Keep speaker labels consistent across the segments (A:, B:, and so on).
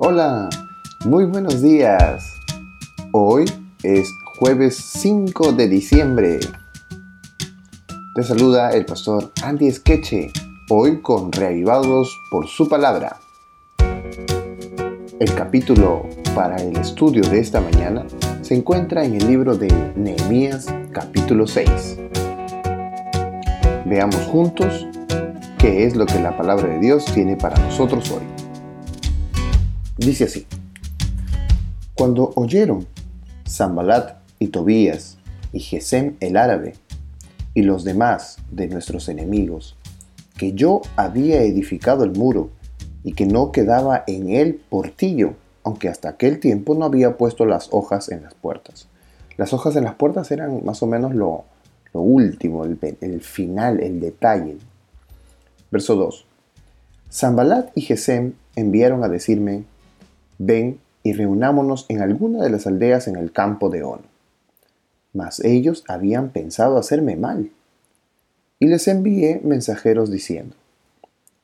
A: Hola, muy buenos días. Hoy es jueves 5 de diciembre. Te saluda el pastor Andy Skeche, hoy con Reavivados por su palabra. El capítulo para el estudio de esta mañana se encuentra en el libro de Nehemías capítulo 6. Veamos juntos qué es lo que la palabra de Dios tiene para nosotros hoy. Dice así, cuando oyeron Zambalat y Tobías y Gesem el árabe y los demás de nuestros enemigos, que yo había edificado el muro y que no quedaba en él portillo, aunque hasta aquel tiempo no había puesto las hojas en las puertas. Las hojas en las puertas eran más o menos lo, último, el, final, el detalle. Verso 2. Zambalat y Gesem enviaron a decirme, ven y reunámonos en alguna de las aldeas en el campo de Ono. Mas ellos habían pensado hacerme mal. Y les envié mensajeros diciendo,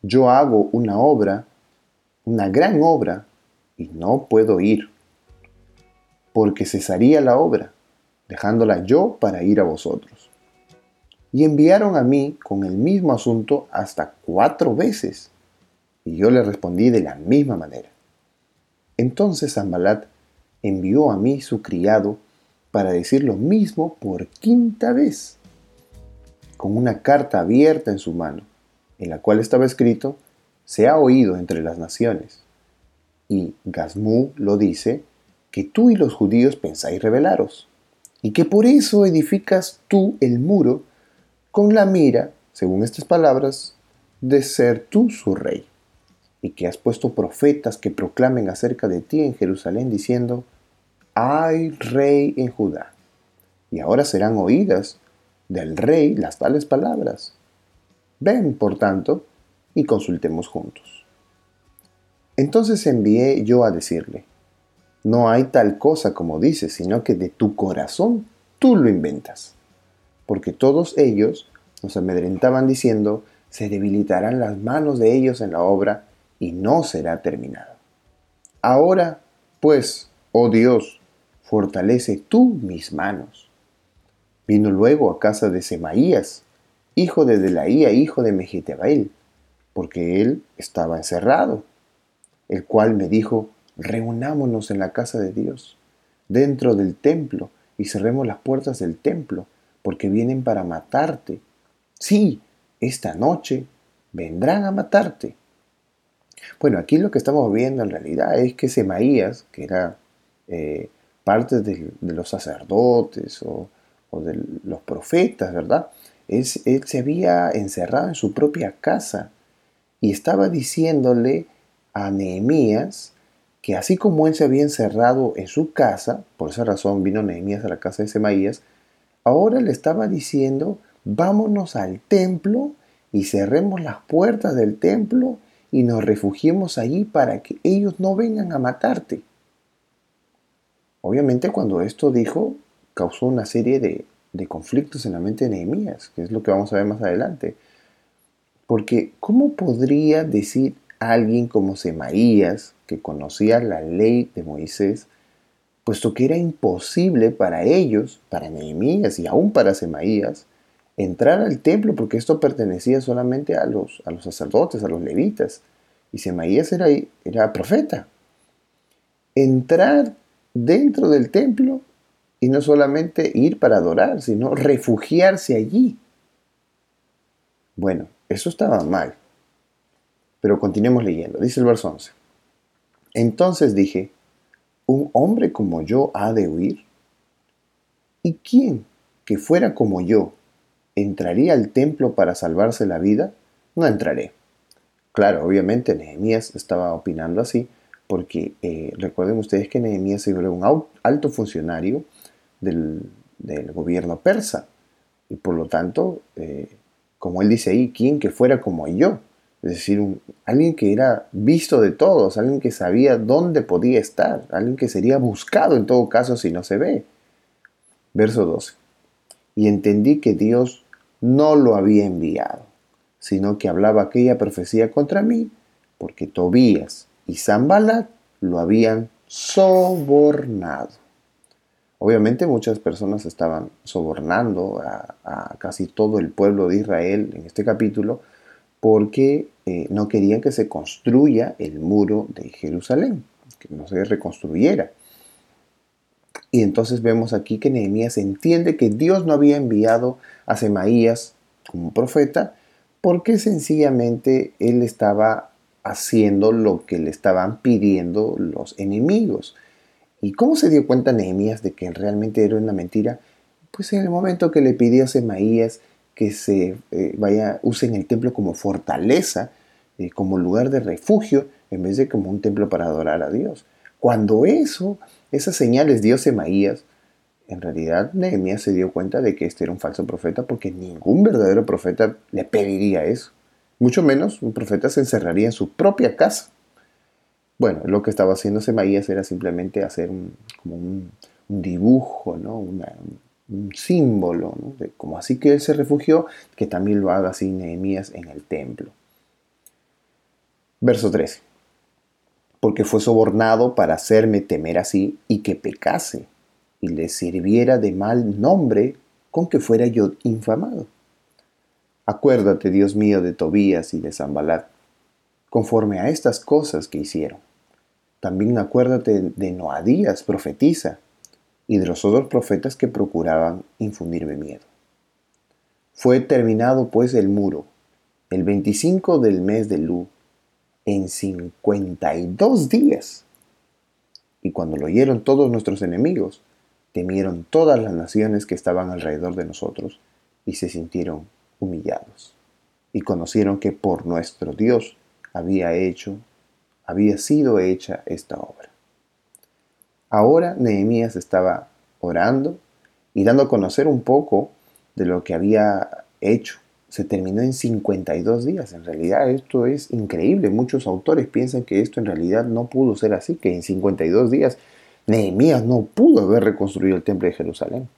A: yo hago una obra, una gran obra, y no puedo ir, porque cesaría la obra, dejándola yo para ir a vosotros. Y enviaron a mí con el mismo asunto hasta cuatro veces, y yo le respondí de la misma manera. Entonces Zambalat envió a mí su criado para decir lo mismo por quinta vez, con una carta abierta en su mano, en la cual estaba escrito, se ha oído entre las naciones. Y Gazmú lo dice, que tú y los judíos pensáis rebelaros, y que por eso edificas tú el muro con la mira, según estas palabras, de ser tú su rey y que has puesto profetas que proclamen acerca de ti en Jerusalén diciendo, hay rey en Judá. Y ahora serán oídas del rey las tales palabras. Ven, por tanto, y consultemos juntos. Entonces envié yo a decirle, no hay tal cosa como dices, sino que de tu corazón tú lo inventas. Porque todos ellos nos amedrentaban diciendo, se debilitarán las manos de ellos en la obra y no será terminado. Ahora, pues, oh Dios, fortalece tú mis manos. Vino luego a casa de Semaías, hijo de Delaía, hijo de Mejitebael, porque él estaba encerrado, el cual me dijo, reunámonos en la casa de Dios, dentro del templo, y cerremos las puertas del templo, porque vienen para matarte. Sí, esta noche vendrán a matarte. Bueno, aquí lo que estamos viendo en realidad es que Semaías, que era eh, parte de, los sacerdotes o, de los profetas, ¿verdad? Él, él se había encerrado en su propia casa y estaba diciéndole a Nehemías que así como él se había encerrado en su casa, por esa razón vino Nehemías a la casa de Semaías, ahora le estaba diciendo, vámonos al templo y cerremos las puertas del templo y nos refugiemos allí para que ellos no vengan a matarte. Obviamente cuando esto dijo, causó una serie de, conflictos en la mente de Nehemías, que es lo que vamos a ver más adelante. Porque ¿cómo podría decir alguien como Semaías, que conocía la ley de Moisés, puesto que era imposible para ellos, para Nehemías y aún para Semaías, entrar al templo porque esto pertenecía solamente a los, a los sacerdotes, a los levitas. Y Semaías era, era profeta. Entrar dentro del templo y no solamente ir para adorar, sino refugiarse allí. Bueno, eso estaba mal. Pero continuemos leyendo. Dice el verso 11. Entonces dije, ¿un hombre como yo ha de huir? ¿Y quién que fuera como yo ¿entraría al templo para salvarse la vida? No entraré. Claro, obviamente Nehemías estaba opinando así, porque eh, recuerden ustedes que Nehemías era un alto funcionario del, gobierno persa, y por lo tanto, eh, como él dice ahí, quien que fuera como yo, es decir, alguien que era visto de todos, alguien que sabía dónde podía estar, alguien que sería buscado en todo caso si no se ve. Verso 12. Y entendí que Dios no lo había enviado, sino que hablaba aquella profecía contra mí, porque Tobías y Zambalat lo habían sobornado. Obviamente muchas personas estaban sobornando a, casi todo el pueblo de Israel en este capítulo porque eh, no querían que se construya el muro de Jerusalén, que no se reconstruyera. Y entonces vemos aquí que Nehemías entiende que Dios no había enviado a Semaías como profeta porque sencillamente él estaba haciendo lo que le estaban pidiendo los enemigos. ¿Y cómo se dio cuenta Nehemías de que realmente era una mentira? Pues en el momento que le pidió a Semaías que se eh, vaya, usen el templo como fortaleza, eh, como lugar de refugio, en vez de como un templo para adorar a Dios. Cuando eso, esas señales dio Semaías, en realidad Nehemías se dio cuenta de que este era un falso profeta porque ningún verdadero profeta le pediría eso. Mucho menos un profeta se encerraría en su propia casa. Bueno, lo que estaba haciendo Semaías era simplemente hacer un, como un, dibujo, ¿no? un símbolo, de, como así que él se refugió, que también lo haga así Nehemías en el templo. Verso 13. Porque fue sobornado para hacerme temer así y que pecase y le sirviera de mal nombre con que fuera yo infamado. Acuérdate, Dios mío, de Tobías y de Zambalat, conforme a estas cosas que hicieron. También acuérdate de Noadías, profetiza, y de los otros profetas que procuraban infundirme miedo. Fue terminado pues el muro, el 25 del mes de Lu, en 52 días. Y cuando lo oyeron todos nuestros enemigos, temieron todas las naciones que estaban alrededor de nosotros y se sintieron humillados. Y conocieron que por nuestro Dios había hecho, había sido hecha esta obra. Ahora Nehemías estaba orando y dando a conocer un poco de lo que había hecho. Se terminó en 52 días. En realidad esto es increíble. Muchos autores piensan que esto en realidad no pudo ser así, que en 52 días Nehemías no pudo haber reconstruido el templo de Jerusalén.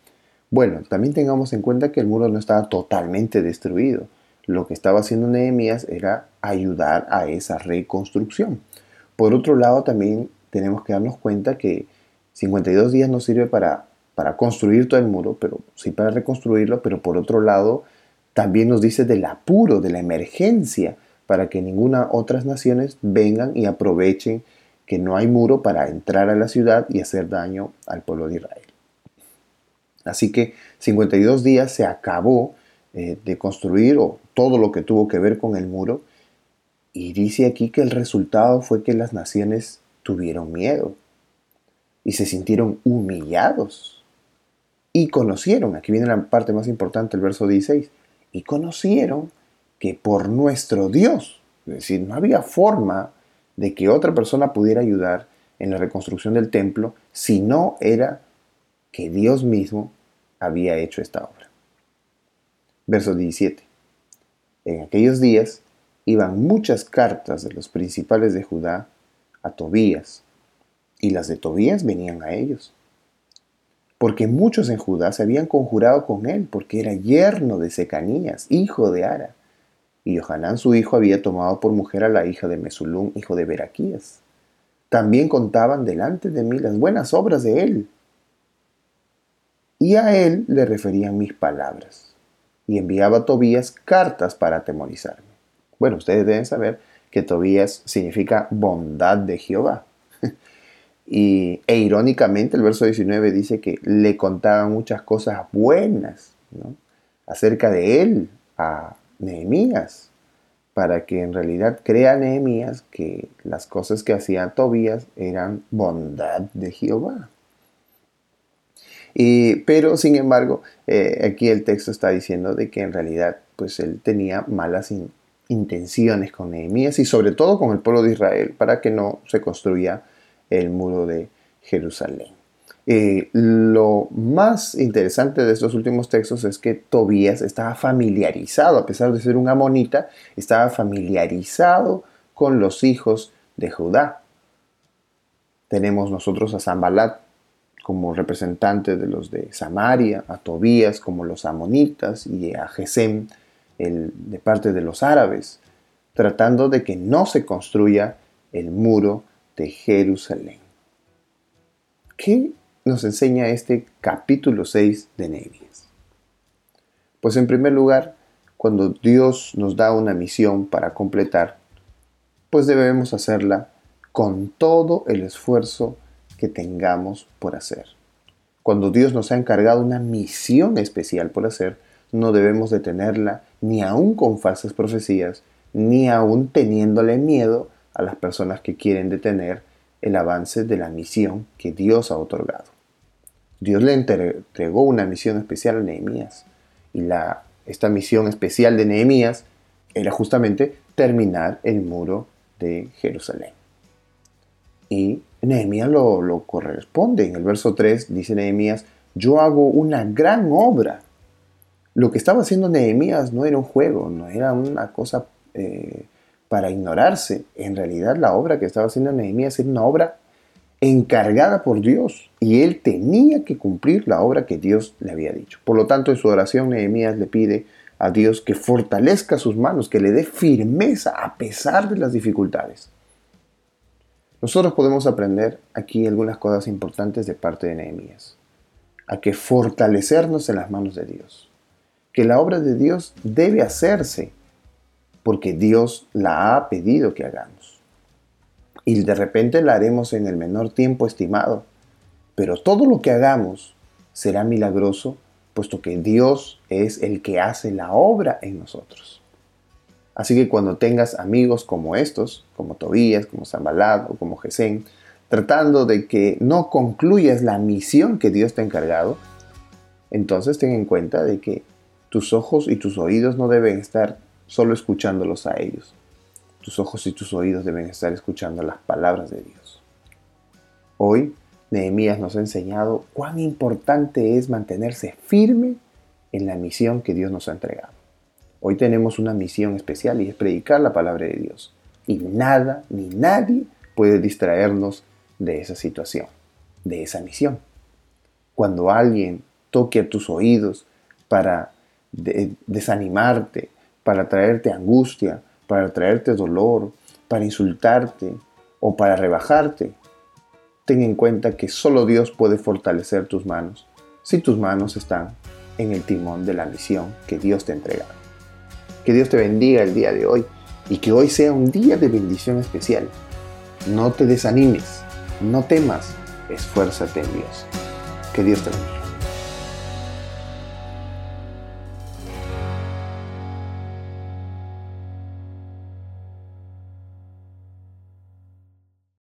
A: Bueno, también tengamos en cuenta que el muro no estaba totalmente destruido. Lo que estaba haciendo Nehemías era ayudar a esa reconstrucción. Por otro lado, también tenemos que darnos cuenta que 52 días no sirve para, para construir todo el muro, pero sí para reconstruirlo, pero por otro lado también nos dice del apuro, de la emergencia, para que ninguna otras naciones vengan y aprovechen que no hay muro para entrar a la ciudad y hacer daño al pueblo de Israel. Así que 52 días se acabó eh, de construir o todo lo que tuvo que ver con el muro y dice aquí que el resultado fue que las naciones tuvieron miedo y se sintieron humillados. Y conocieron, aquí viene la parte más importante, el verso 16, y conocieron que por nuestro Dios, es decir, no había forma de que otra persona pudiera ayudar en la reconstrucción del templo si no era que Dios mismo había hecho esta obra. Verso 17. En aquellos días iban muchas cartas de los principales de Judá a Tobías, y las de Tobías venían a ellos. Porque muchos en Judá se habían conjurado con él, porque era yerno de Secanías, hijo de Ara. Y Johanán su hijo había tomado por mujer a la hija de Mesulún, hijo de Beraquías. También contaban delante de mí las buenas obras de él. Y a él le referían mis palabras. Y enviaba a Tobías cartas para atemorizarme. Bueno, ustedes deben saber que Tobías significa bondad de Jehová. Y, e irónicamente el verso 19 dice que le contaban muchas cosas buenas acerca de él a Nehemías, para que en realidad crea Nehemías que las cosas que hacía Tobías eran bondad de Jehová. Y, pero sin embargo, eh, aquí el texto está diciendo de que en realidad pues él tenía malas intenciones con Nehemías y sobre todo con el pueblo de Israel para que no se construya el muro de Jerusalén. Eh, lo más interesante de estos últimos textos es que Tobías estaba familiarizado, a pesar de ser un amonita, estaba familiarizado con los hijos de Judá. Tenemos nosotros a Zambalat como representante de los de Samaria, a Tobías como los amonitas y a Gesem el, de parte de los árabes, tratando de que no se construya el muro de Jerusalén. ¿Qué nos enseña este capítulo 6 de Nehemías? Pues en primer lugar, cuando Dios nos da una misión para completar, pues debemos hacerla con todo el esfuerzo que tengamos por hacer. Cuando Dios nos ha encargado una misión especial por hacer, no debemos detenerla ni aún con falsas profecías, ni aún teniéndole miedo a las personas que quieren detener el avance de la misión que Dios ha otorgado. Dios le entregó una misión especial a Nehemías y la, esta misión especial de Nehemías era justamente terminar el muro de Jerusalén. Y Nehemías lo, lo corresponde. En el verso 3 dice Nehemías, yo hago una gran obra. Lo que estaba haciendo Nehemías no era un juego, no era una cosa eh, para ignorarse. En realidad la obra que estaba haciendo Nehemías era una obra encargada por Dios y él tenía que cumplir la obra que Dios le había dicho. Por lo tanto, en su oración Nehemías le pide a Dios que fortalezca sus manos, que le dé firmeza a pesar de las dificultades. Nosotros podemos aprender aquí algunas cosas importantes de parte de Nehemías. A que fortalecernos en las manos de Dios. Que la obra de Dios debe hacerse porque Dios la ha pedido que hagamos. Y de repente la haremos en el menor tiempo estimado. Pero todo lo que hagamos será milagroso, puesto que Dios es el que hace la obra en nosotros. Así que cuando tengas amigos como estos, como Tobías, como Zambalad o como Gesén, tratando de que no concluyas la misión que Dios te ha encargado, entonces ten en cuenta de que tus ojos y tus oídos no deben estar solo escuchándolos a ellos. Tus ojos y tus oídos deben estar escuchando las palabras de Dios. Hoy, Nehemías nos ha enseñado cuán importante es mantenerse firme en la misión que Dios nos ha entregado. Hoy tenemos una misión especial y es predicar la palabra de Dios. Y nada ni nadie puede distraernos de esa situación, de esa misión. Cuando alguien toque a tus oídos para desanimarte, para traerte angustia, para traerte dolor, para insultarte o para rebajarte. Ten en cuenta que solo Dios puede fortalecer tus manos si tus manos están en el timón de la misión que Dios te entrega. Que Dios te bendiga el día de hoy y que hoy sea un día de bendición especial. No te desanimes, no temas, esfuérzate en Dios. Que Dios te bendiga.